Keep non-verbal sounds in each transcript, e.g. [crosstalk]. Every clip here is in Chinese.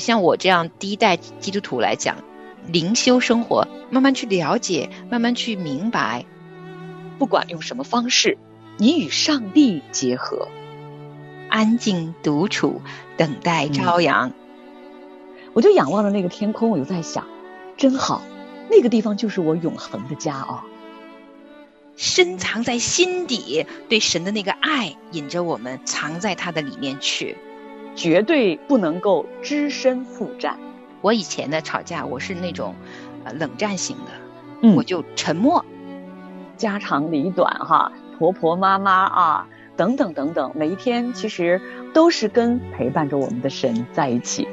像我这样第一代基督徒来讲，灵修生活，慢慢去了解，慢慢去明白，不管用什么方式，你与上帝结合，安静独处，等待朝阳。我就仰望着那个天空，我就在想，真好，那个地方就是我永恒的家啊！深藏在心底，对神的那个爱引着我们藏在他的里面去，绝对不能够只身赴战。我以前的吵架，我是那种呃冷战型的，我就沉默，家长里短哈，婆婆妈妈啊，等等等等，每一天其实都是跟陪伴着我们的神在一起。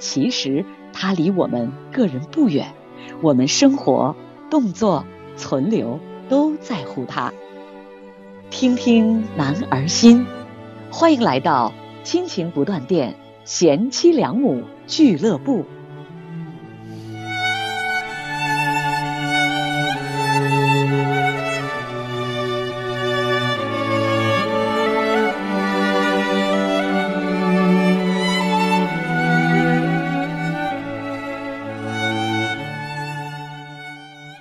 其实他离我们个人不远，我们生活、动作、存留都在乎他。听听男儿心，欢迎来到亲情不断电贤妻良母俱乐部。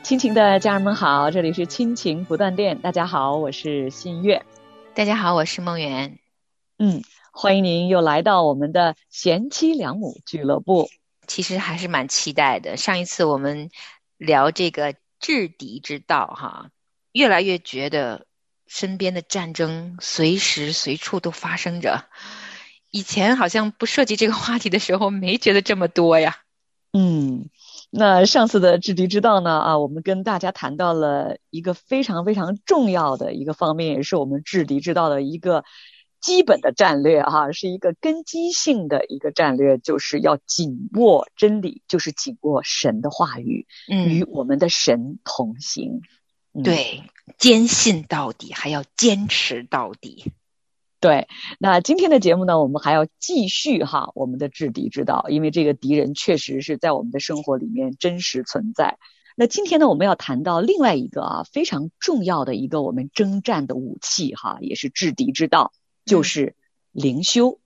亲情的家人们好，这里是亲情不断电。大家好，我是新月。大家好，我是梦圆。嗯，欢迎您又来到我们的贤妻良母俱乐部。其实还是蛮期待的。上一次我们聊这个制敌之道，哈，越来越觉得身边的战争随时随处都发生着。以前好像不涉及这个话题的时候，没觉得这么多呀。嗯。那上次的制敌之道呢？啊，我们跟大家谈到了一个非常非常重要的一个方面，也是我们制敌之道的一个基本的战略哈，是一个根基性的一个战略，就是要紧握真理，就是紧握神的话语，嗯与我们的神同行。对，坚信到底，还要坚持到底。对，那今天的节目呢，我们还要继续哈我们的制敌之道，因为这个敌人确实是在我们的生活里面真实存在。那今天呢，我们要谈到另外一个啊非常重要的一个我们征战的武器哈，也是制敌之道，就是灵修。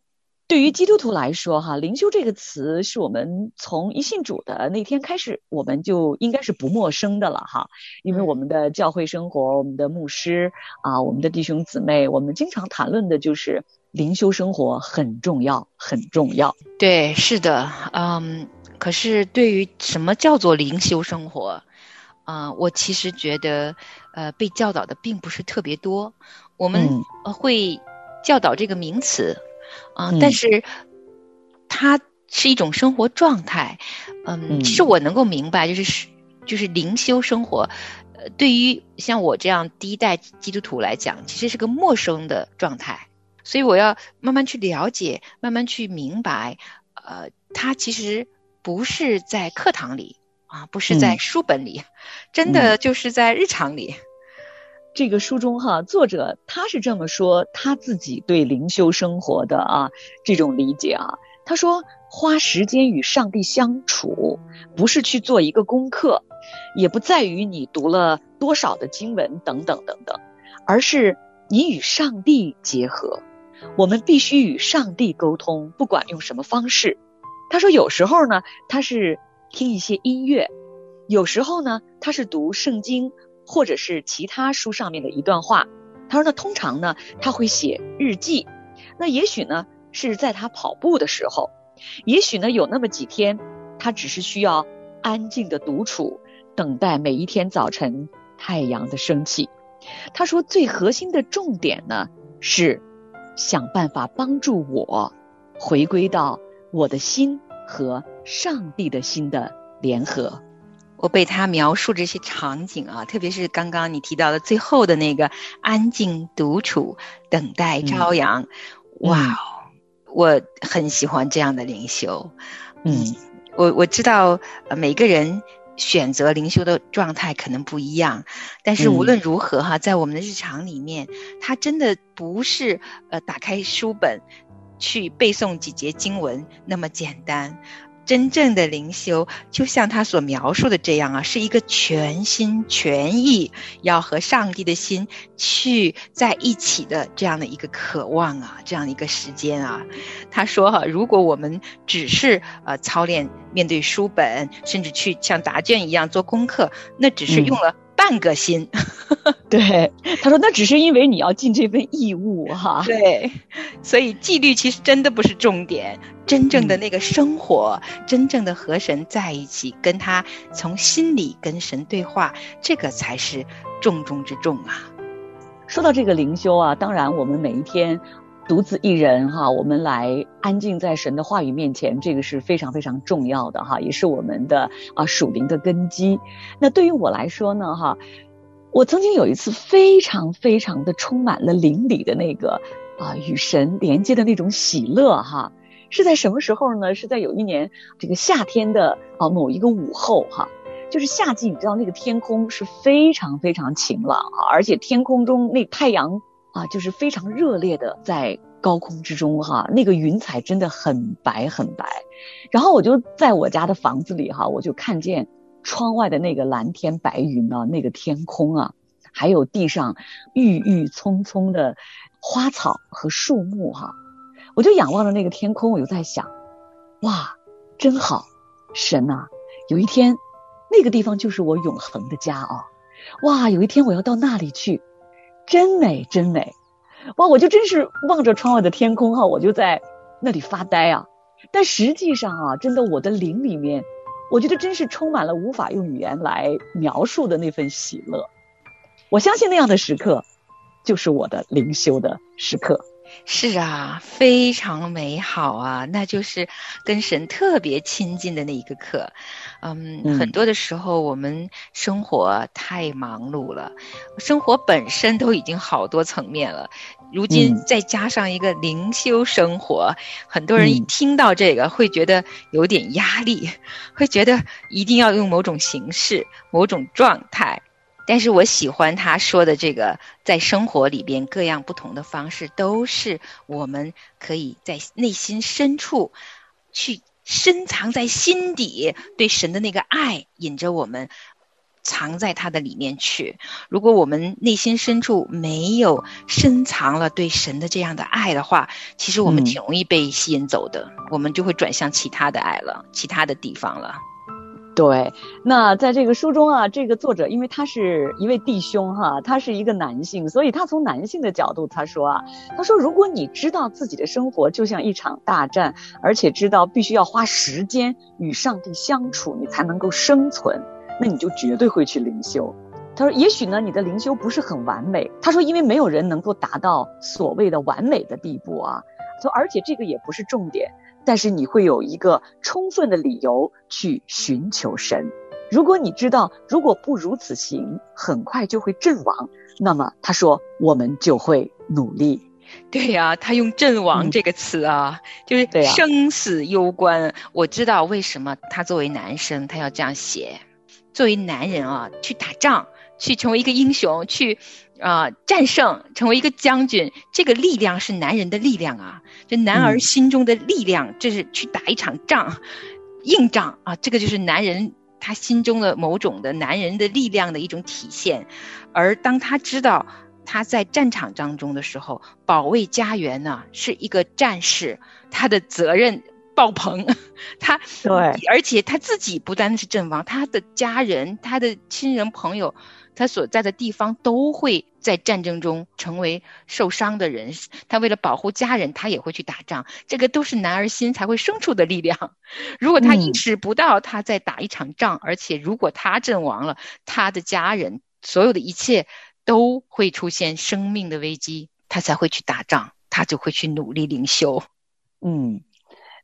对于基督徒来说，哈，灵修这个词是我们从一信主的那天开始，我们就应该是不陌生的了，哈。因为我们的教会生活，我们的牧师啊，我们的弟兄姊妹，我们经常谈论的就是灵修生活很重要，很重要。对，是的，嗯。可是对于什么叫做灵修生活，啊，我其实觉得，呃，被教导的并不是特别多。我们会教导这个名词。啊，但是它是一种生活状态，嗯，其实我能够明白，就是就是灵修生活，呃，对于像我这样第一代基督徒来讲，其实是个陌生的状态，所以我要慢慢去了解，慢慢去明白，呃，它其实不是在课堂里啊，不是在书本里，真的就是在日常里。这个书中哈，作者他是这么说他自己对灵修生活的啊这种理解啊，他说花时间与上帝相处，不是去做一个功课，也不在于你读了多少的经文等等等等，而是你与上帝结合。我们必须与上帝沟通，不管用什么方式。他说有时候呢，他是听一些音乐，有时候呢，他是读圣经。或者是其他书上面的一段话，他说呢，通常呢他会写日记，那也许呢是在他跑步的时候，也许呢有那么几天，他只是需要安静的独处，等待每一天早晨太阳的升起。他说最核心的重点呢是想办法帮助我回归到我的心和上帝的心的联合。我被他描述这些场景啊，特别是刚刚你提到的最后的那个安静独处、等待朝阳，哇，我很喜欢这样的灵修。嗯，我我知道每个人选择灵修的状态可能不一样，但是无论如何哈，在我们的日常里面，它真的不是呃打开书本去背诵几节经文那么简单。真正的灵修，就像他所描述的这样啊，是一个全心全意要和上帝的心去在一起的这样的一个渴望啊，这样的一个时间啊。他说哈，如果我们只是呃操练面对书本，甚至去像答卷一样做功课，那只是用了。半个心，[laughs] 对他说，那只是因为你要尽这份义务哈。对，所以纪律其实真的不是重点，真正的那个生活，真正的和神在一起，跟他从心里跟神对话，这个才是重中之重啊。说到这个灵修啊，当然我们每一天。独自一人哈，我们来安静在神的话语面前，这个是非常非常重要的哈，也是我们的啊属灵的根基。那对于我来说呢哈，我曾经有一次非常非常的充满了灵里的那个啊与神连接的那种喜乐哈，是在什么时候呢？是在有一年这个夏天的啊某一个午后哈，就是夏季，你知道那个天空是非常非常晴朗啊，而且天空中那太阳。啊，就是非常热烈的在高空之中哈，那个云彩真的很白很白。然后我就在我家的房子里哈，我就看见窗外的那个蓝天白云啊，那个天空啊，还有地上郁郁葱葱的花草和树木哈，我就仰望着那个天空，我就在想，哇，真好，神呐，有一天那个地方就是我永恒的家啊，哇，有一天我要到那里去。真美，真美，哇！我就真是望着窗外的天空哈，我就在那里发呆啊。但实际上啊，真的我的灵里面，我觉得真是充满了无法用语言来描述的那份喜乐。我相信那样的时刻，就是我的灵修的时刻。是啊，非常美好啊，那就是跟神特别亲近的那一个课。嗯，很多的时候我们生活太忙碌了，生活本身都已经好多层面了，如今再加上一个灵修生活，很多人一听到这个会觉得有点压力，会觉得一定要用某种形式、某种状态。但是我喜欢他说的这个，在生活里边各样不同的方式，都是我们可以在内心深处去深藏在心底对神的那个爱，引着我们藏在他的里面去。如果我们内心深处没有深藏了对神的这样的爱的话，其实我们挺容易被吸引走的，我们就会转向其他的爱了，其他的地方了。对，那在这个书中啊，这个作者因为他是一位弟兄哈，他是一个男性，所以他从男性的角度他说啊，他说如果你知道自己的生活就像一场大战，而且知道必须要花时间与上帝相处，你才能够生存，那你就绝对会去灵修。他说，也许呢，你的灵修不是很完美。他说，因为没有人能够达到所谓的完美的地步啊。说，而且这个也不是重点。但是你会有一个充分的理由去寻求神。如果你知道，如果不如此行，很快就会阵亡，那么他说我们就会努力。对呀，他用“阵亡”这个词啊，就是生死攸关。我知道为什么他作为男生他要这样写。作为男人啊，去打仗，去成为一个英雄，去。啊，战胜，成为一个将军，这个力量是男人的力量啊！这男儿心中的力量，这是去打一场仗，硬仗啊！这个就是男人他心中的某种的男人的力量的一种体现。而当他知道他在战场当中的时候，保卫家园呢，是一个战士，他的责任爆棚。[laughs] 他对，而且他自己不单是阵亡，他的家人、他的亲人朋友。他所在的地方都会在战争中成为受伤的人，他为了保护家人，他也会去打仗。这个都是男儿心才会生出的力量。如果他意识不到他在打一场仗，而且如果他阵亡了，他的家人所有的一切都会出现生命的危机，他才会去打仗，他就会去努力灵修。嗯，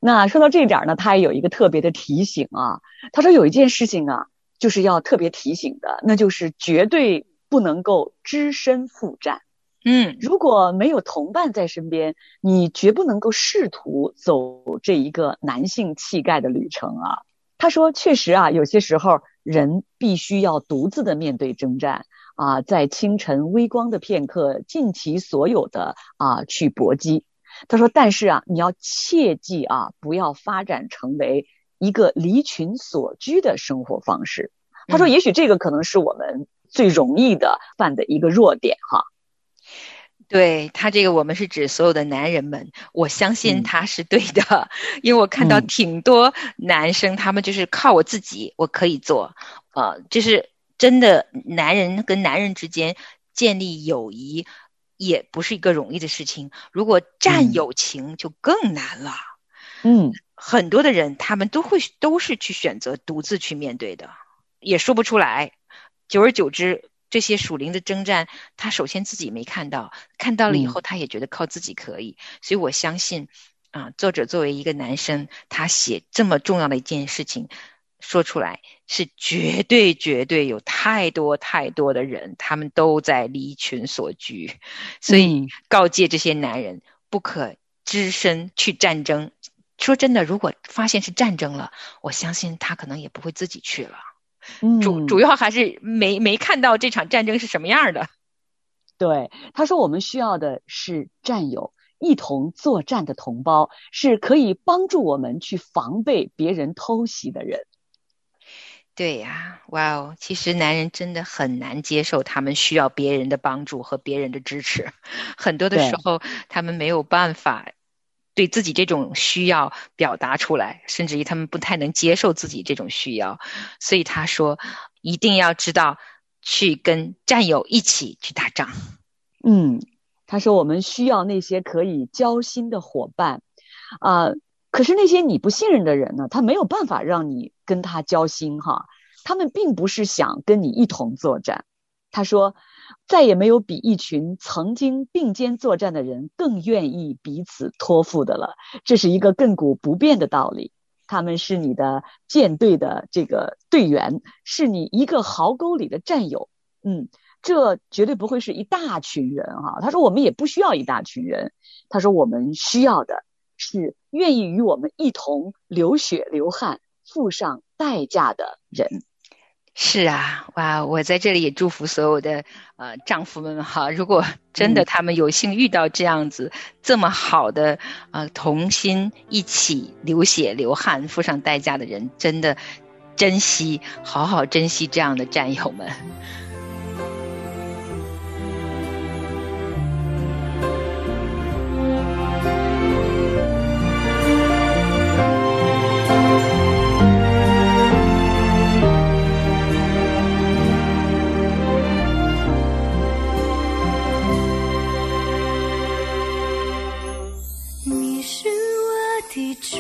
那说到这一点呢，他也有一个特别的提醒啊。他说有一件事情啊。就是要特别提醒的，那就是绝对不能够只身赴战。嗯，如果没有同伴在身边，你绝不能够试图走这一个男性气概的旅程啊。他说，确实啊，有些时候人必须要独自的面对征战啊，在清晨微光的片刻，尽其所有的啊去搏击。他说，但是啊，你要切记啊，不要发展成为一个离群所居的生活方式。他说，也许这个可能是我们最容易的犯的一个弱点哈。对他这个，我们是指所有的男人们，我相信他是对的，因为我看到挺多男生，他们就是靠我自己，我可以做，呃，就是真的男人跟男人之间建立友谊也不是一个容易的事情，如果战友情就更难了。嗯，很多的人他们都会都是去选择独自去面对的，也说不出来，久而久之。这些属灵的征战，他首先自己没看到，看到了以后，他也觉得靠自己可以。所以我相信，啊，作者作为一个男生，他写这么重要的一件事情说出来，是绝对绝对有太多太多的人，他们都在离群所居。所以告诫这些男人，不可只身去战争。说真的，如果发现是战争了，我相信他可能也不会自己去了。主主要还是没没看到这场战争是什么样的。[laughs] 对，他说我们需要的是战友，一同作战的同胞，是可以帮助我们去防备别人偷袭的人。对呀，哇哦，其实男人真的很难接受他们需要别人的帮助和别人的支持，[laughs] 很多的时候他们没有办法。对自己这种需要表达出来，甚至于他们不太能接受自己这种需要，所以他说一定要知道去跟战友一起去打仗。嗯，他说我们需要那些可以交心的伙伴啊，可是那些你不信任的人呢，他没有办法让你跟他交心哈，他们并不是想跟你一同作战。他说。再也没有比一群曾经并肩作战的人更愿意彼此托付的了。这是一个亘古不变的道理。他们是你的舰队的这个队员，是你一个壕沟里的战友。嗯，这绝对不会是一大群人哈。他说我们也不需要一大群人。他说我们需要的是愿意与我们一同流血流汗、付上代价的人。是啊，哇！我在这里也祝福所有的呃丈夫们哈，如果真的他们有幸遇到这样子这么好的呃同心一起流血流汗付上代价的人，真的珍惜，好好珍惜这样的战友们。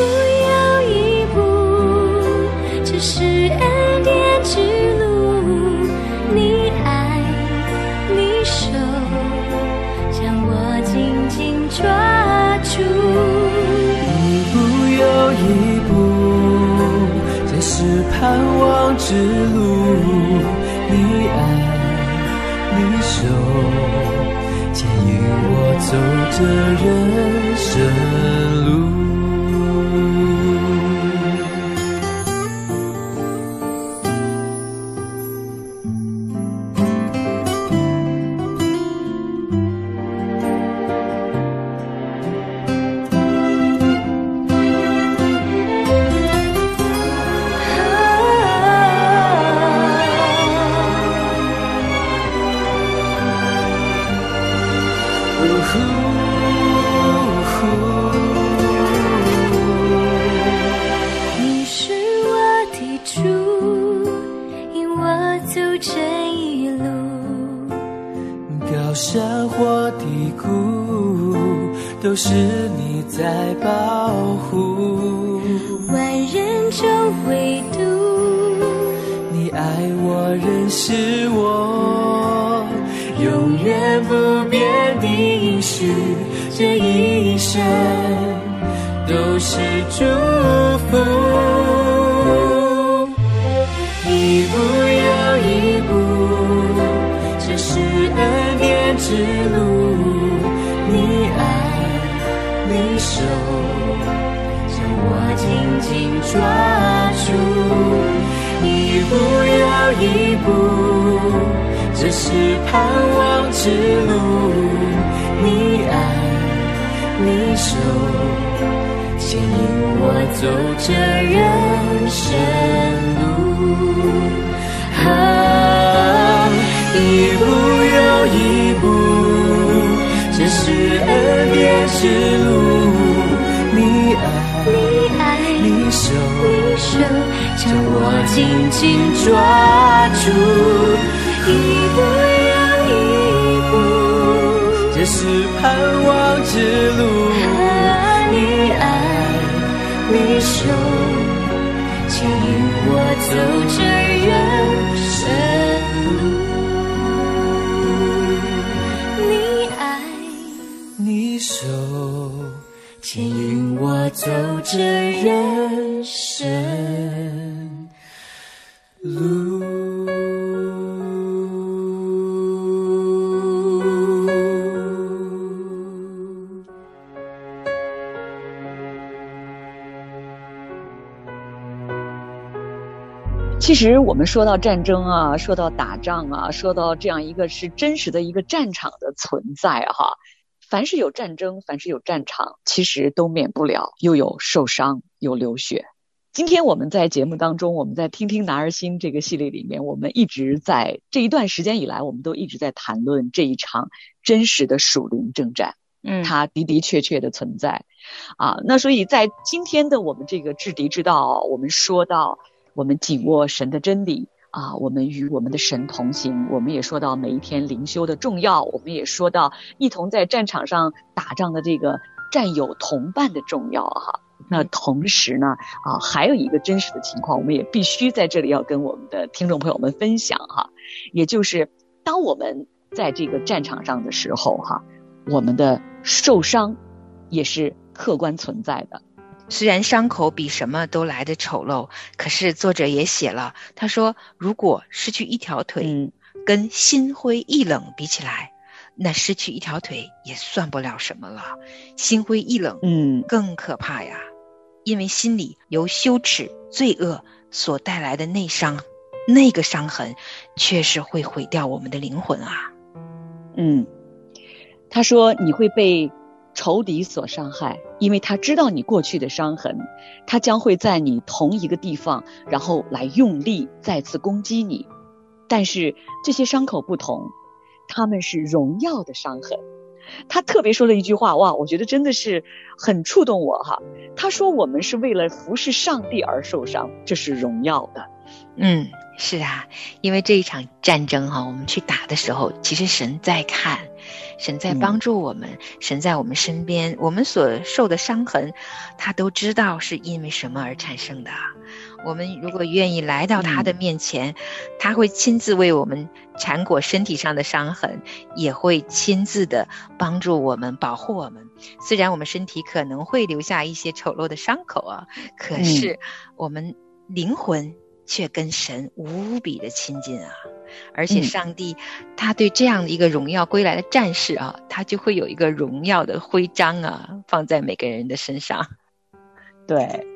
一步又一步，这是恩典之路。你爱，你守，将我紧紧抓住。一步又一步，这是盼望之路。你爱，你守，牵引我走着人生。认识我永远不变的是这一生都是祝福。这是盼望之路，你爱，你守，牵引我走这人生路。啊，一步又一步，这是恩典之路，你爱，你爱，你守，你守，将我紧紧抓住。一步又一步，这是盼望之路。你爱，你守，牵引我走这人生路。你爱，你守，牵引我走这人其实我们说到战争啊，说到打仗啊，说到这样一个是真实的一个战场的存在哈，凡是有战争，凡是有战场，其实都免不了又有受伤，有流血。今天我们在节目当中，我们在听听男儿心这个系列里面，我们一直在这一段时间以来，我们都一直在谈论这一场真实的属灵征战，嗯，它的的确确的存在啊。那所以在今天的我们这个制敌之道，我们说到。我们紧握神的真理啊，我们与我们的神同行。我们也说到每一天灵修的重要，我们也说到一同在战场上打仗的这个战友同伴的重要哈。那同时呢啊，还有一个真实的情况，我们也必须在这里要跟我们的听众朋友们分享哈，也就是当我们在这个战场上的时候哈，我们的受伤也是客观存在的。虽然伤口比什么都来的丑陋，可是作者也写了，他说：“如果失去一条腿，跟心灰意冷比起来，那失去一条腿也算不了什么了。心灰意冷，嗯，更可怕呀，因为心里由羞耻、罪恶所带来的内伤，那个伤痕，确实会毁掉我们的灵魂啊。”嗯，他说：“你会被。”仇敌所伤害，因为他知道你过去的伤痕，他将会在你同一个地方，然后来用力再次攻击你。但是这些伤口不同，他们是荣耀的伤痕。他特别说了一句话，哇，我觉得真的是很触动我哈。他说：“我们是为了服侍上帝而受伤，这是荣耀的。”嗯，是啊，因为这一场战争哈，我们去打的时候，其实神在看。神在帮助我们，神在我们身边，我们所受的伤痕，他都知道是因为什么而产生的。我们如果愿意来到他的面前，他会亲自为我们缠裹身体上的伤痕，也会亲自的帮助我们保护我们。虽然我们身体可能会留下一些丑陋的伤口啊，可是我们灵魂。却跟神无比的亲近啊，而且上帝他对这样的一个荣耀归来的战士啊，他就会有一个荣耀的徽章啊，放在每个人的身上。[laughs] 对，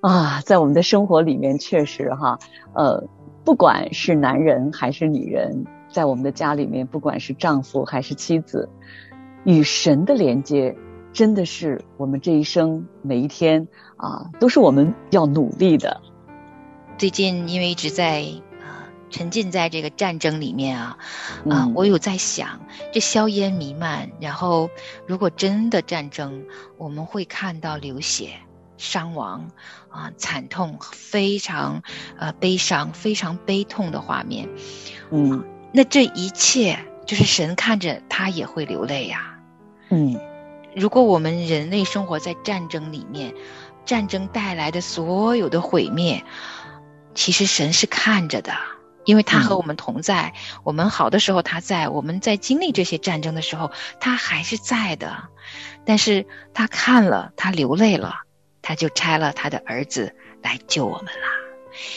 啊，在我们的生活里面，确实哈，呃，不管是男人还是女人，在我们的家里面，不管是丈夫还是妻子，与神的连接，真的是我们这一生每一天啊，都是我们要努力的。最近因为一直在沉浸在这个战争里面啊，啊，我有在想，这硝烟弥漫，然后如果真的战争，我们会看到流血、伤亡啊，惨痛、非常呃悲伤、非常悲痛的画面。嗯，那这一切就是神看着他也会流泪呀。嗯，如果我们人类生活在战争里面，战争带来的所有的毁灭。其实神是看着的，因为他和我们同在。我们好的时候他在，我们在经历这些战争的时候，他还是在的。但是他看了，他流泪了，他就拆了他的儿子来救我们啦。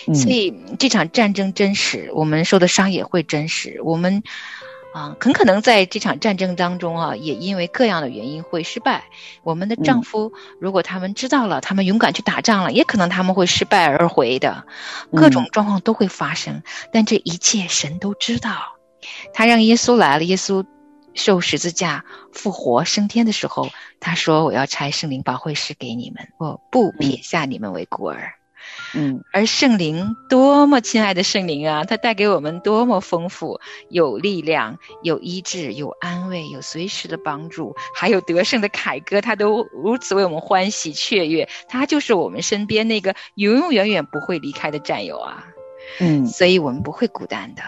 嗯所以这场战争真实，我们受的伤也会真实。我们啊，很可能在这场战争当中啊，也因为各样的原因会失败。我们的丈夫，如果他们知道了，他们勇敢去打仗了，也可能他们会失败而回的，各种状况都会发生。但这一切神都知道。他让耶稣来了，耶稣受十字架复活升天的时候，他说：“我要拆圣灵保惠师给你们，我不撇下你们为孤儿。”嗯而圣灵多么亲爱的圣灵啊，它带给我们多么丰富，有力量，有医治，有安慰，有随时的帮助，还有得胜的凯歌，他都如此为我们欢喜雀跃。他就是我们身边那个永永远远不会离开的战友啊，嗯所以我们不会孤单的。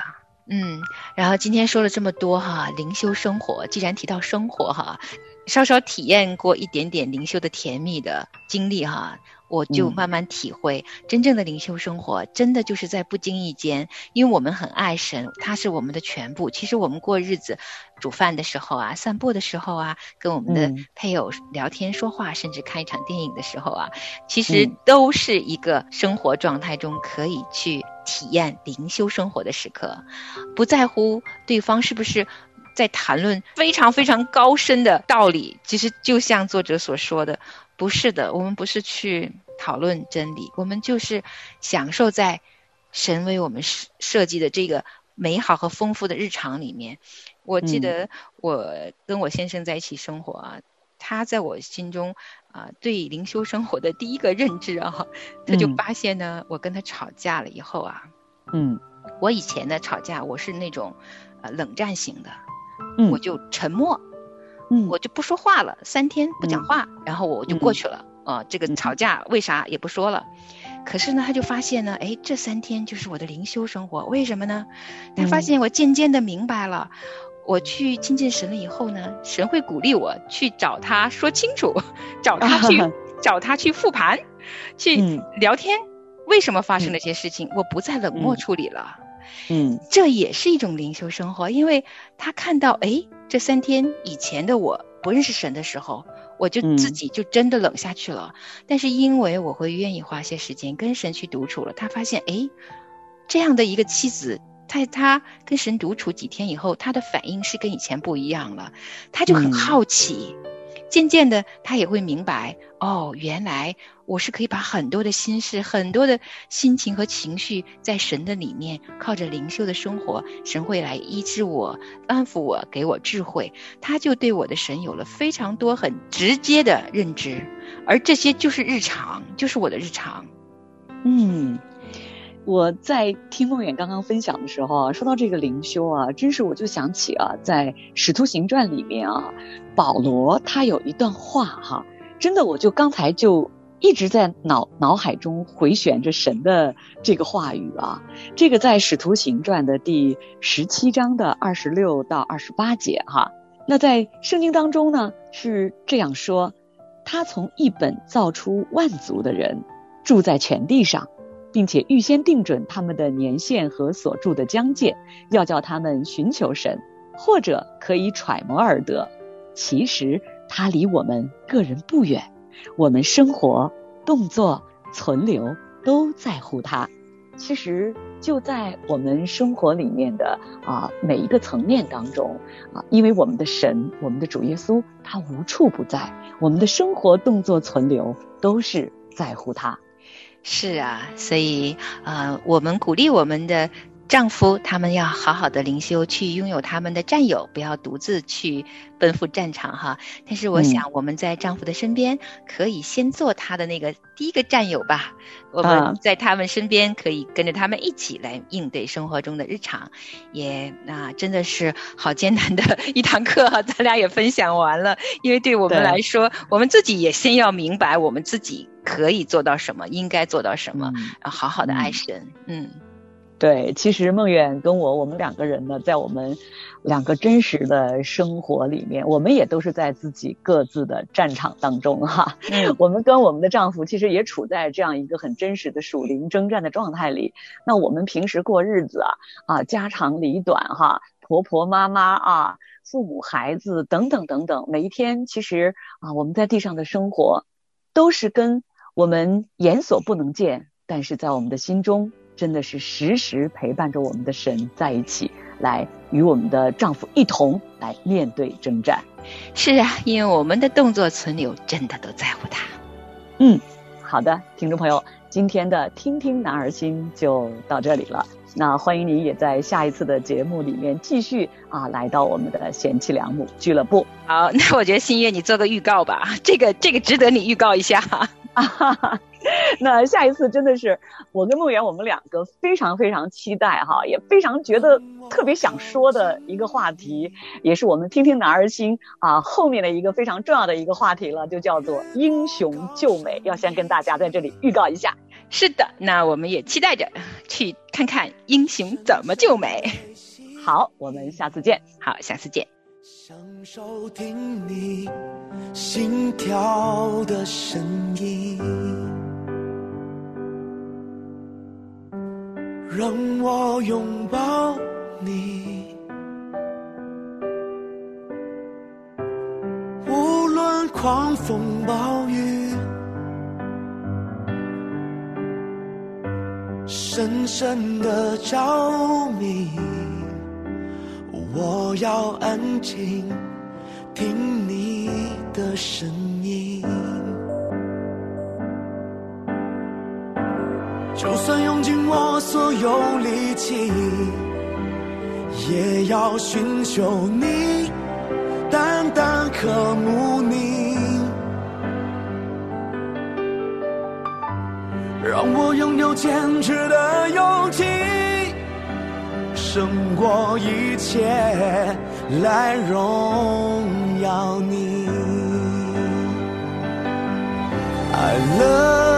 嗯，然后今天说了这么多哈，灵修生活，既然提到生活哈，稍稍体验过一点点灵修的甜蜜的经历哈，我就嗯慢慢体会，真正的灵修生活，真的就是在不经意间，因为我们很爱神，他是我们的全部。其实我们过日子，煮饭的时候啊，散步的时候啊，跟我们的嗯配偶聊天说话，甚至看一场电影的时候啊，其实嗯都是一个生活状态中可以去体验灵修生活的时刻，不在乎对方是不是。在谈论非常非常高深的道理，其实就像作者所说的，不是的，我们不是去讨论真理，我们就是享受在神为我们设设计的这个美好和丰富的日常里面。我记嗯。得我跟我先生在一起生活啊，他在我心中啊、对灵修生活的第一个认知啊，他就嗯。发现呢，我跟他吵架了以后啊，嗯。我以前呢吵架我是那种呃冷战型的，嗯。我就沉默，嗯我就不说话了，三天不讲话，然后我就过去了。啊、这个嗯吵架为啥也不说了。可是呢，他就发现呢，哎，这三天就是我的灵修生活。为什么呢？他发嗯现我渐渐的明白了，我去亲近神了以后呢，神会鼓励我去找他说清楚，[laughs] 找他去找他去复盘，去嗯聊天，为什么发生了些事情？我不再冷漠嗯处理了。嗯这也是一种灵修生活，因为他看到，哎，这三天以前的我不认识神的时候，我就嗯自己就真的冷下去了。但是因为我会愿意花些时间跟神去独处了，他发现，哎，这样的一个妻子，在他跟神独处几天以后，他的反应是跟以前不一样了，他就很嗯好奇。渐渐的，他也会明白，哦，原来我是可以把很多的心事、很多的心情和情绪，在神的里面，靠着灵修的生活，神会来医治我、安抚我、给我智慧。他就对我的神有了非常多很直接的认知，而这些就是日常，就是我的日常。嗯，我在听梦远刚刚分享的时候啊，说到这个灵修啊，真是我就想起啊，在《使徒行传》里面啊，保罗他有一段话哈、真的我就刚才就一直在脑脑海中回旋着神的这个话语啊。这个在《使徒行传》的第十七章的二十六到二十八节哈、那在圣经当中呢是这样说：他从一本造出万族的人。住在全地上，并且预先定准他们的年限和所住的疆界，要叫他们寻求神，或者可以揣摩而得。其实他离我们个人不远，我们生活、动作、存留都在乎他。其实就在我们生活里面的啊每一个层面当中啊，因为我们的神，我们的主耶稣，他无处不在，我们的生活、动作、存留都是在乎他。是啊，所以呃，我们鼓励我们的丈夫，他们要好好的灵修，去拥有他们的战友，不要独自去奔赴战场哈。但是我嗯想，我们在丈夫的身边，可以先做他的那个第一个战友吧。我啊们在他们身边，可以跟着他们一起来应对生活中的日常。也那、真的是好艰难的一堂课哈，[laughs] 咱俩也分享完了。因为对我们来说，我们自己也先要明白我们自己可以做到什么，应该做到什么，嗯然后好好的爱嗯神。嗯对，其实梦远跟我，我们两个人呢，在我们两个真实的生活里面，我们也都是在自己各自的战场当中哈。嗯 [laughs] 我们跟我们的丈夫其实也处在这样一个很真实的属灵征战的状态里。那我们平时过日子啊，啊，家长里短哈，婆婆妈妈啊，父母孩子等等等等，每一天其实啊，我们在地上的生活，都是跟我们眼所不能见，但是在我们的心中，真的是时时陪伴着我们的神在一起，来与我们的丈夫一同来面对征战。是啊，因为我们的动作存留真的都在乎他。嗯，好的，听众朋友，今天的听听男儿心就到这里了。那欢迎您也在下一次的节目里面继续啊，来到我们的贤妻良母俱乐部。好，那我觉得新月你做个预告吧，这个这个值得你预告一下。啊哈哈，那下一次真的是我跟梦圆，我们两个非常非常期待哈，也非常觉得特别想说的一个话题，也是我们听听男儿心啊后面的一个非常重要的一个话题了，就叫做英雄救美。要先跟大家在这里预告一下。是的，那我们也期待着去看看英雄怎么救美。好，我们下次见。好，下次见。享受听你心跳的声音，让我拥抱你，无论狂风暴雨，深深的着迷。我要安静听你的声音，就算用尽我所有力气，也要寻求你，淡淡渴慕你，让我拥有坚持的勇气。胜过一切来荣耀你。I love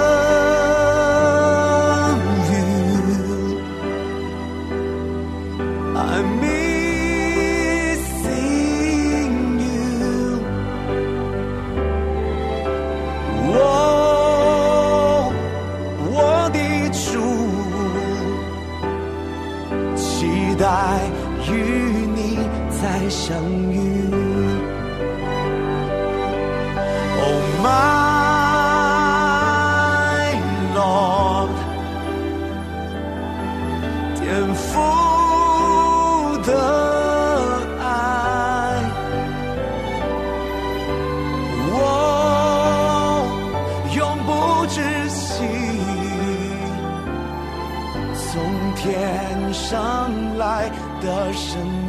的声音。